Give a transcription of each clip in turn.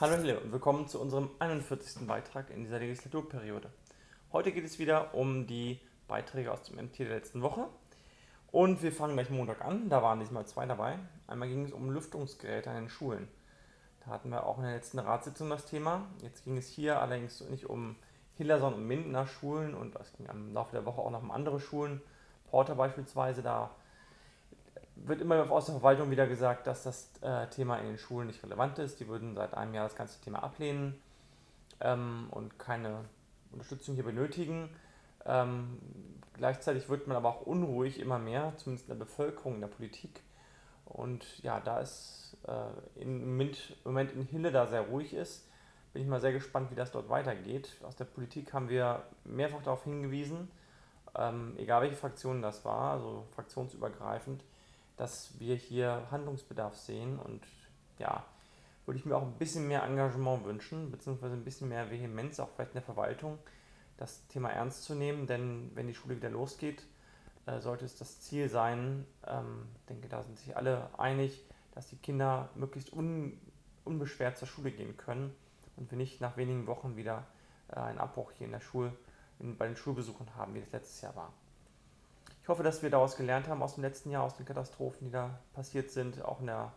Hallo Hille und willkommen zu unserem 41. Beitrag in dieser Legislaturperiode. Heute geht es wieder um die Beiträge aus dem MT der letzten Woche. Und wir fangen gleich Montag an, da waren diesmal zwei dabei. Einmal ging es um Lüftungsgeräte an den Schulen. Da hatten wir auch in der letzten Ratssitzung das Thema. Jetzt ging es hier allerdings nicht um Hillerson und Mindener Schulen und es ging am Laufe der Woche auch noch um andere Schulen. Porter beispielsweise, da wird immer aus der Verwaltung wieder gesagt, dass das äh, Thema in den Schulen nicht relevant ist. Die würden seit einem Jahr das ganze Thema ablehnen ähm, und keine Unterstützung hier benötigen. Ähm, gleichzeitig wird man aber auch unruhig immer mehr, zumindest in der Bevölkerung, in der Politik. Und ja, da es äh, im, Moment, in Hille da sehr ruhig ist, bin ich mal sehr gespannt, wie das dort weitergeht. Aus der Politik haben wir mehrfach darauf hingewiesen, ähm, egal welche Fraktion das war, also fraktionsübergreifend, dass wir hier Handlungsbedarf sehen und ja, würde ich mir auch ein bisschen mehr Engagement wünschen, beziehungsweise ein bisschen mehr Vehemenz, auch vielleicht in der Verwaltung, das Thema ernst zu nehmen, denn wenn die Schule wieder losgeht, äh, sollte es das Ziel sein, ähm, denke, da sind sich alle einig, dass die Kinder möglichst un, unbeschwert zur Schule gehen können und wir nicht nach wenigen Wochen wieder äh, einen Abbruch hier in der Schule, in, bei den Schulbesuchen haben, wie das letztes Jahr war. Ich hoffe, dass wir daraus gelernt haben aus dem letzten Jahr, aus den Katastrophen, die da passiert sind, auch in der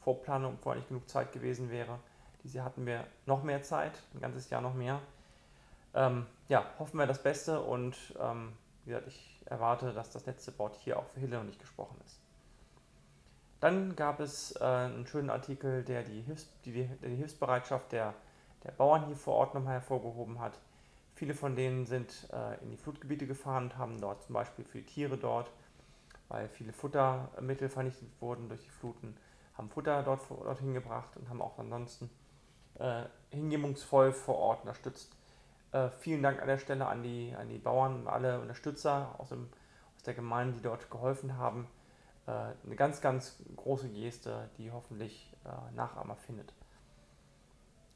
Vorplanung, wo eigentlich genug Zeit gewesen wäre. Diese hatten wir noch mehr Zeit, ein ganzes Jahr noch mehr. Ähm, ja, hoffen wir das Beste und ähm, wie gesagt, ich erwarte, dass das letzte Wort hier auch für Hille und ich gesprochen ist. Dann gab es äh, einen schönen Artikel, der die, Hilfs die, die Hilfsbereitschaft der, der Bauern hier vor Ort nochmal hervorgehoben hat. Viele von denen sind äh, in die Flutgebiete gefahren und haben dort zum Beispiel für die Tiere dort, weil viele Futtermittel vernichtet wurden durch die Fluten, haben Futter dort dorthin gebracht und haben auch ansonsten äh, hingebungsvoll vor Ort unterstützt. Äh, vielen Dank an der Stelle an die, an die Bauern alle Unterstützer aus, dem, aus der Gemeinde, die dort geholfen haben. Äh, eine ganz, ganz große Geste, die hoffentlich äh, Nachahmer findet.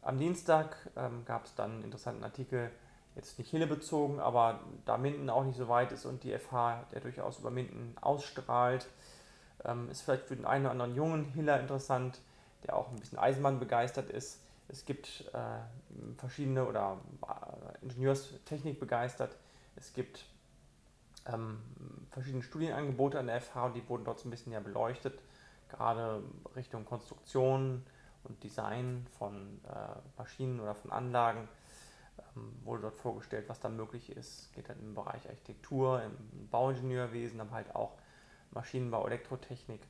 Am Dienstag ähm, gab es dann einen interessanten Artikel jetzt nicht Hille bezogen, aber da Minden auch nicht so weit ist und die FH, der durchaus über Minden ausstrahlt, ähm, ist vielleicht für den einen oder anderen jungen Hiller interessant, der auch ein bisschen Eisenbahn begeistert ist. Es gibt äh, verschiedene oder äh, Ingenieurstechnik begeistert. Es gibt ähm, verschiedene Studienangebote an der FH und die wurden dort so ein bisschen ja beleuchtet, gerade Richtung Konstruktion und Design von äh, Maschinen oder von Anlagen wurde dort vorgestellt, was da möglich ist. Geht dann im Bereich Architektur, im Bauingenieurwesen, aber halt auch Maschinenbau, Elektrotechnik.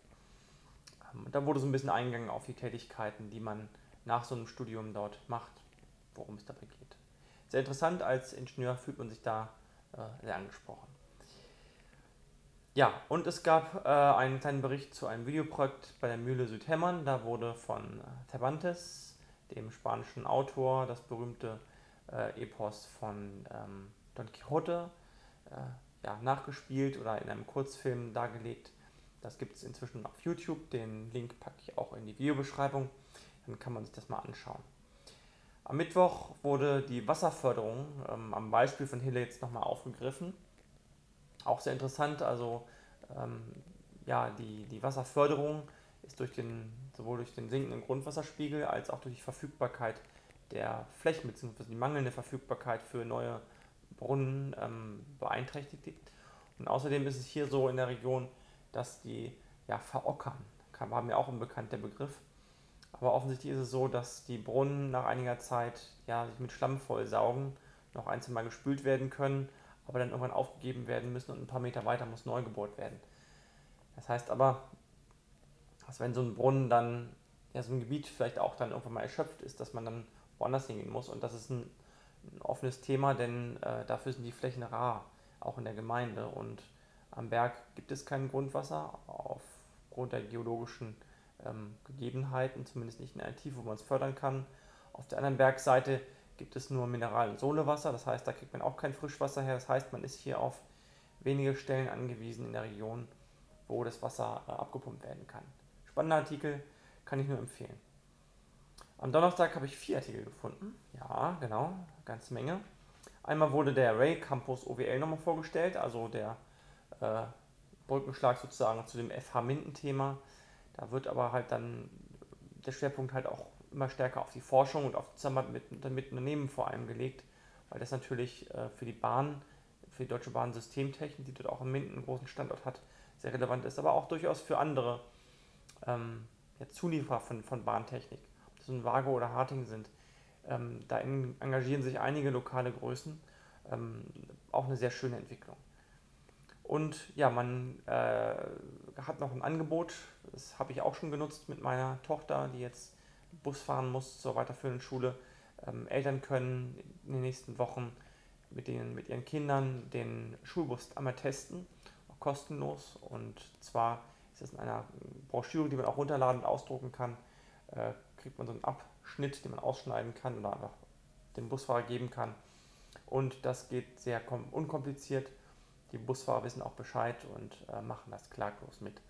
Ähm, und da wurde so ein bisschen eingegangen auf die Tätigkeiten, die man nach so einem Studium dort macht, worum es dabei geht. Sehr interessant, als Ingenieur fühlt man sich da äh, sehr angesprochen. Ja, und es gab äh, einen kleinen Bericht zu einem Videoprojekt bei der Mühle Südhämmern. Da wurde von äh, Cervantes, dem spanischen Autor, das berühmte äh, Epos von ähm, Don Quixote äh, ja, nachgespielt oder in einem Kurzfilm dargelegt. Das gibt es inzwischen auf YouTube. Den Link packe ich auch in die Videobeschreibung. Dann kann man sich das mal anschauen. Am Mittwoch wurde die Wasserförderung ähm, am Beispiel von Hille jetzt nochmal aufgegriffen. Auch sehr interessant. Also ähm, ja, die, die Wasserförderung ist durch den, sowohl durch den sinkenden Grundwasserspiegel als auch durch die Verfügbarkeit der Flächen bzw. die mangelnde Verfügbarkeit für neue Brunnen ähm, beeinträchtigt. Und außerdem ist es hier so in der Region, dass die ja, verockern. War mir auch ein bekannter Begriff. Aber offensichtlich ist es so, dass die Brunnen nach einiger Zeit ja, sich mit Schlamm vollsaugen, noch ein, zwei Mal gespült werden können, aber dann irgendwann aufgegeben werden müssen und ein paar Meter weiter muss neu gebohrt werden. Das heißt aber, dass wenn so ein Brunnen dann, ja, so ein Gebiet vielleicht auch dann irgendwann mal erschöpft ist, dass man dann woanders hingehen muss. Und das ist ein, ein offenes Thema, denn äh, dafür sind die Flächen rar, auch in der Gemeinde. Und am Berg gibt es kein Grundwasser aufgrund der geologischen ähm, Gegebenheiten, zumindest nicht in einer Tiefe, wo man es fördern kann. Auf der anderen Bergseite gibt es nur Mineral- und Sohlewasser, das heißt, da kriegt man auch kein Frischwasser her. Das heißt, man ist hier auf wenige Stellen angewiesen in der Region, wo das Wasser äh, abgepumpt werden kann. Spannender Artikel, kann ich nur empfehlen. Am Donnerstag habe ich vier Artikel gefunden. Ja, genau, ganze Menge. Einmal wurde der Ray Campus OWL nochmal vorgestellt, also der äh, Brückenschlag sozusagen zu dem FH Minden-Thema. Da wird aber halt dann der Schwerpunkt halt auch immer stärker auf die Forschung und auf Zusammenarbeit mit, mit Unternehmen vor allem gelegt, weil das natürlich äh, für die Bahn, für die Deutsche Bahn Systemtechnik, die dort auch in Minden einen großen Standort hat, sehr relevant ist, aber auch durchaus für andere ähm, ja, Zulieferer von, von Bahntechnik, das nun Wago oder Harting sind. Ähm, da engagieren sich einige lokale Größen. Ähm, auch eine sehr schöne Entwicklung. Und ja, man äh, hat noch ein Angebot, das habe ich auch schon genutzt mit meiner Tochter, die jetzt Bus fahren muss zur weiterführenden Schule. Ähm, Eltern können in den nächsten Wochen mit, denen, mit ihren Kindern den Schulbus einmal testen, kostenlos. Und zwar ist es in einer Broschüre, die man auch runterladen und ausdrucken kann, äh, kriegt man so einen Abschnitt, den man ausschneiden kann oder einfach dem Busfahrer geben kann. Und das geht sehr unkompliziert. Die Busfahrer wissen auch Bescheid und äh, machen das klaglos mit.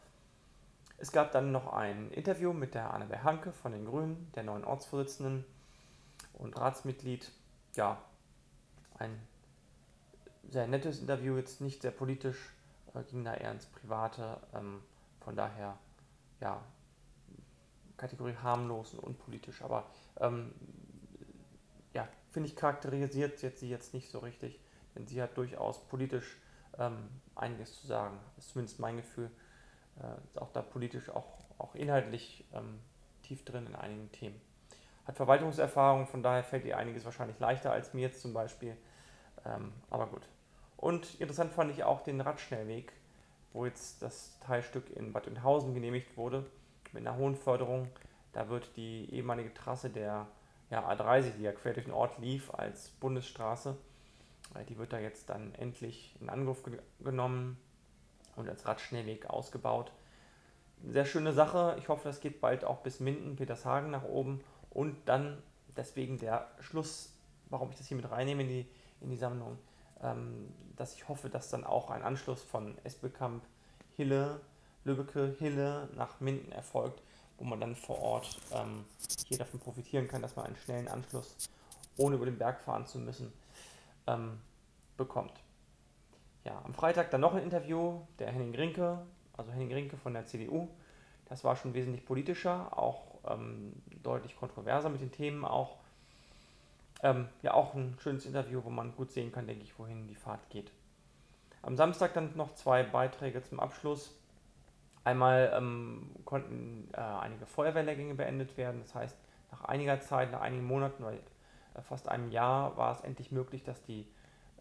Es gab dann noch ein Interview mit der Annabel Hanke von den Grünen, der neuen Ortsvorsitzenden und Ratsmitglied. Ja, ein sehr nettes Interview, jetzt nicht sehr politisch, äh, ging da eher ins Private. Ähm, von daher, ja, Kategorie harmlos und unpolitisch. Aber ähm, ja, finde ich, charakterisiert jetzt sie jetzt nicht so richtig, denn sie hat durchaus politisch ähm, einiges zu sagen. Ist zumindest mein Gefühl äh, auch da politisch, auch, auch inhaltlich ähm, tief drin in einigen Themen. Hat Verwaltungserfahrung, von daher fällt ihr einiges wahrscheinlich leichter als mir jetzt zum Beispiel. Ähm, aber gut. Und interessant fand ich auch den Radschnellweg, wo jetzt das Teilstück in Bad Oeynhausen genehmigt wurde, mit einer hohen Förderung. Da wird die ehemalige Trasse der ja, A30, die ja quer durch den Ort lief, als Bundesstraße, äh, die wird da jetzt dann endlich in Angriff genommen und als Radschnellweg ausgebaut. Sehr schöne Sache. Ich hoffe, das geht bald auch bis Minden, Petershagen nach oben. Und dann deswegen der Schluss, warum ich das hier mit reinnehme in die, in die Sammlung, ähm, dass ich hoffe, dass dann auch ein Anschluss von Espelkamp, Hille, Lübbecke, Hille nach Minden erfolgt, wo man dann vor Ort ähm, hier davon profitieren kann, dass man einen schnellen Anschluss, ohne über den Berg fahren zu müssen, ähm, bekommt ja, am Freitag dann noch ein Interview, der Henning Rinke, also Henning Rinke von der CDU. Das war schon wesentlich politischer, auch ähm, deutlich kontroverser mit den Themen auch. Ähm, ja, auch ein schönes Interview, wo man gut sehen kann, denke ich, wohin die Fahrt geht. Am Samstag dann noch zwei Beiträge zum Abschluss. Einmal ähm, konnten äh, einige Feuerwehrlehrgänge beendet werden. Das heißt, nach einiger Zeit, nach einigen Monaten, oder äh, fast einem Jahr, war es endlich möglich, dass die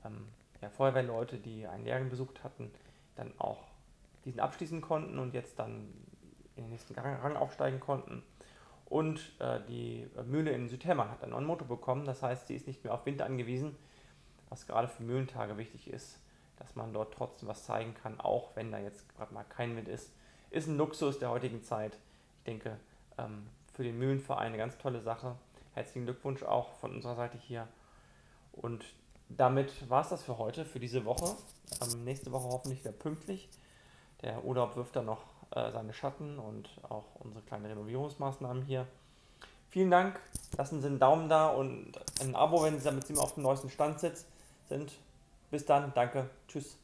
ähm, ja, Feuerwehrleute, die einen Lehrgang besucht hatten, dann auch diesen abschließen konnten und jetzt dann in den nächsten Rang aufsteigen konnten. Und äh, die Mühle in Südhermann hat einen neuen Motor bekommen, das heißt, sie ist nicht mehr auf Wind angewiesen, was gerade für Mühlentage wichtig ist, dass man dort trotzdem was zeigen kann, auch wenn da jetzt gerade mal kein Wind ist. Ist ein Luxus der heutigen Zeit. Ich denke, ähm, für den Mühlenverein eine ganz tolle Sache. Herzlichen Glückwunsch auch von unserer Seite hier. Und damit war es das für heute, für diese Woche. Ähm, nächste Woche hoffentlich wieder pünktlich. Der Urlaub wirft dann noch äh, seine Schatten und auch unsere kleinen Renovierungsmaßnahmen hier. Vielen Dank. Lassen Sie einen Daumen da und ein Abo, wenn Sie damit auf dem neuesten Stand sind. Bis dann. Danke. Tschüss.